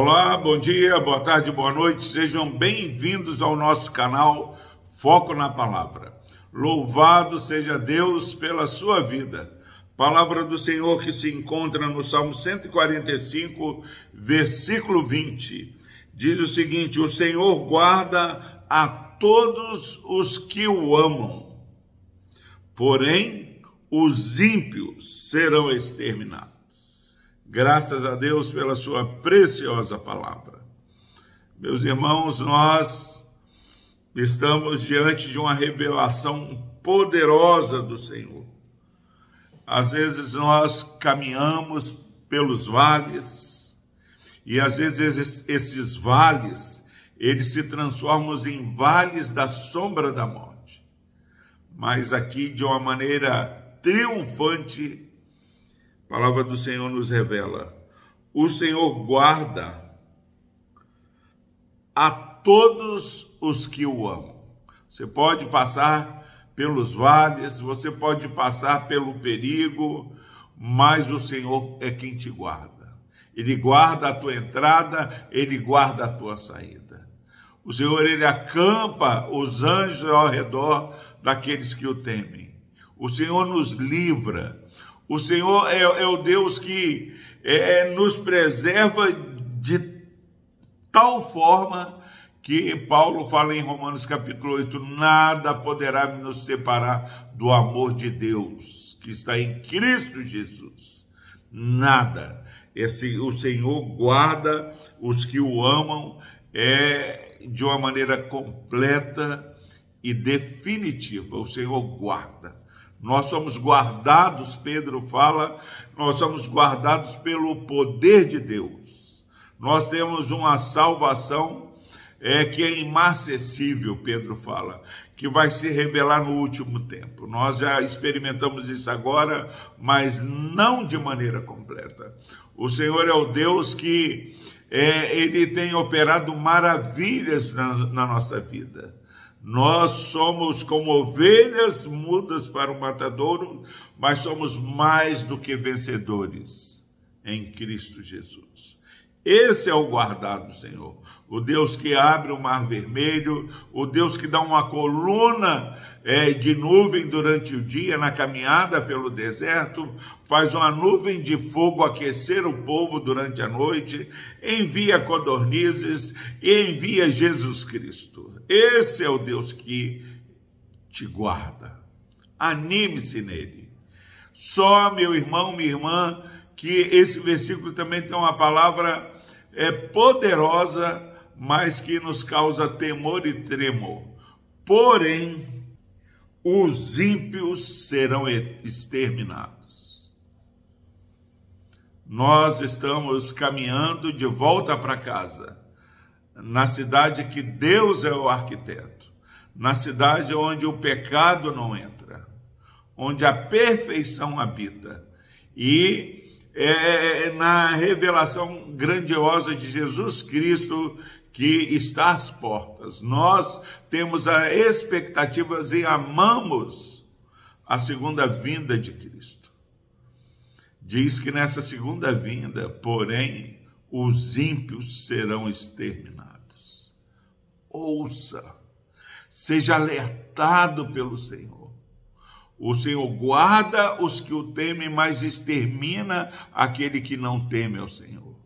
Olá, bom dia, boa tarde, boa noite, sejam bem-vindos ao nosso canal Foco na Palavra. Louvado seja Deus pela sua vida. Palavra do Senhor que se encontra no Salmo 145, versículo 20. Diz o seguinte: O Senhor guarda a todos os que o amam, porém os ímpios serão exterminados. Graças a Deus pela sua preciosa palavra. Meus irmãos, nós estamos diante de uma revelação poderosa do Senhor. Às vezes nós caminhamos pelos vales e às vezes esses vales eles se transformam em vales da sombra da morte. Mas aqui de uma maneira triunfante a palavra do Senhor nos revela: o Senhor guarda a todos os que o amam. Você pode passar pelos vales, você pode passar pelo perigo, mas o Senhor é quem te guarda. Ele guarda a tua entrada, ele guarda a tua saída. O Senhor, ele acampa os anjos ao redor daqueles que o temem. O Senhor nos livra. O Senhor é, é o Deus que é, é, nos preserva de tal forma que Paulo fala em Romanos capítulo 8: nada poderá nos separar do amor de Deus que está em Cristo Jesus. Nada. Esse, o Senhor guarda os que o amam é, de uma maneira completa e definitiva. O Senhor guarda. Nós somos guardados, Pedro fala, nós somos guardados pelo poder de Deus. Nós temos uma salvação é, que é imacessível, Pedro fala, que vai se revelar no último tempo. Nós já experimentamos isso agora, mas não de maneira completa. O Senhor é o Deus que é, ele tem operado maravilhas na, na nossa vida. Nós somos como ovelhas mudas para o matadouro, mas somos mais do que vencedores em Cristo Jesus. Esse é o guardado, Senhor. O Deus que abre o mar vermelho, o Deus que dá uma coluna é, de nuvem durante o dia na caminhada pelo deserto, faz uma nuvem de fogo aquecer o povo durante a noite, envia codornizes e envia Jesus Cristo. Esse é o Deus que te guarda. Anime-se nele. Só, meu irmão, minha irmã, que esse versículo também tem uma palavra é, poderosa, mas que nos causa temor e tremor. Porém, os ímpios serão exterminados. Nós estamos caminhando de volta para casa na cidade que Deus é o arquiteto, na cidade onde o pecado não entra, onde a perfeição habita. E é, é na revelação grandiosa de Jesus Cristo que está às portas. Nós temos a expectativas e amamos a segunda vinda de Cristo. Diz que nessa segunda vinda, porém, os ímpios serão exterminados. Ouça, seja alertado pelo Senhor. O Senhor guarda os que o temem, mas extermina aquele que não teme ao Senhor.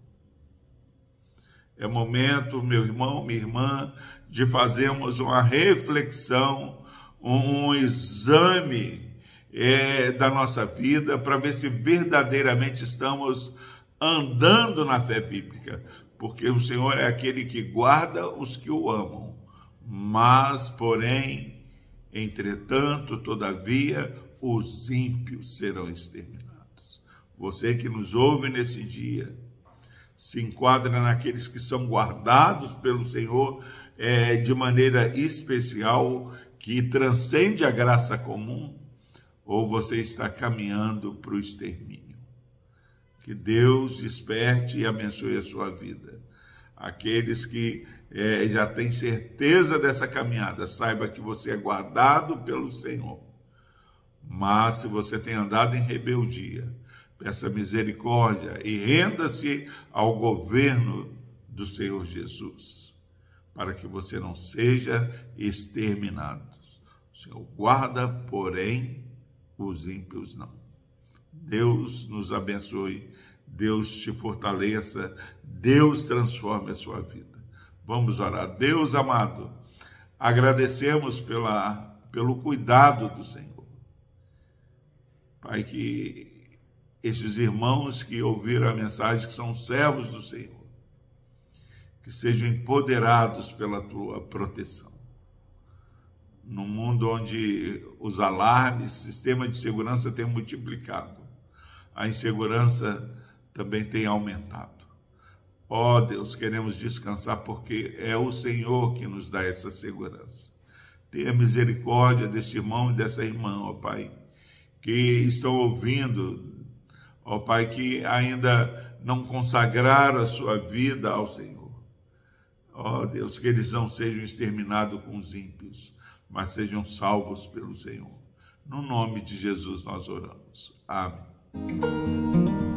É momento, meu irmão, minha irmã, de fazermos uma reflexão, um exame é, da nossa vida para ver se verdadeiramente estamos andando na fé bíblica, porque o Senhor é aquele que guarda os que o amam, mas, porém, entretanto, todavia, os ímpios serão exterminados. Você que nos ouve nesse dia, se enquadra naqueles que são guardados pelo Senhor é, de maneira especial, que transcende a graça comum, ou você está caminhando para o extermínio. Que Deus desperte e abençoe a sua vida. Aqueles que é, já têm certeza dessa caminhada, saiba que você é guardado pelo Senhor. Mas se você tem andado em rebeldia, peça misericórdia e renda-se ao governo do Senhor Jesus, para que você não seja exterminado. O Senhor guarda, porém, os ímpios não. Deus nos abençoe, Deus te fortaleça, Deus transforme a sua vida. Vamos orar. Deus amado, agradecemos pela, pelo cuidado do Senhor. Pai, que esses irmãos que ouviram a mensagem, que são servos do Senhor, que sejam empoderados pela tua proteção. No mundo onde os alarmes, sistema de segurança tem multiplicado, a insegurança também tem aumentado. Ó oh, Deus, queremos descansar porque é o Senhor que nos dá essa segurança. Tenha misericórdia deste irmão e dessa irmã, ó oh, Pai, que estão ouvindo, ó oh, Pai, que ainda não consagraram a sua vida ao Senhor. Ó Deus, que eles não sejam exterminados com os ímpios, mas sejam salvos pelo Senhor. No nome de Jesus nós oramos. Amém.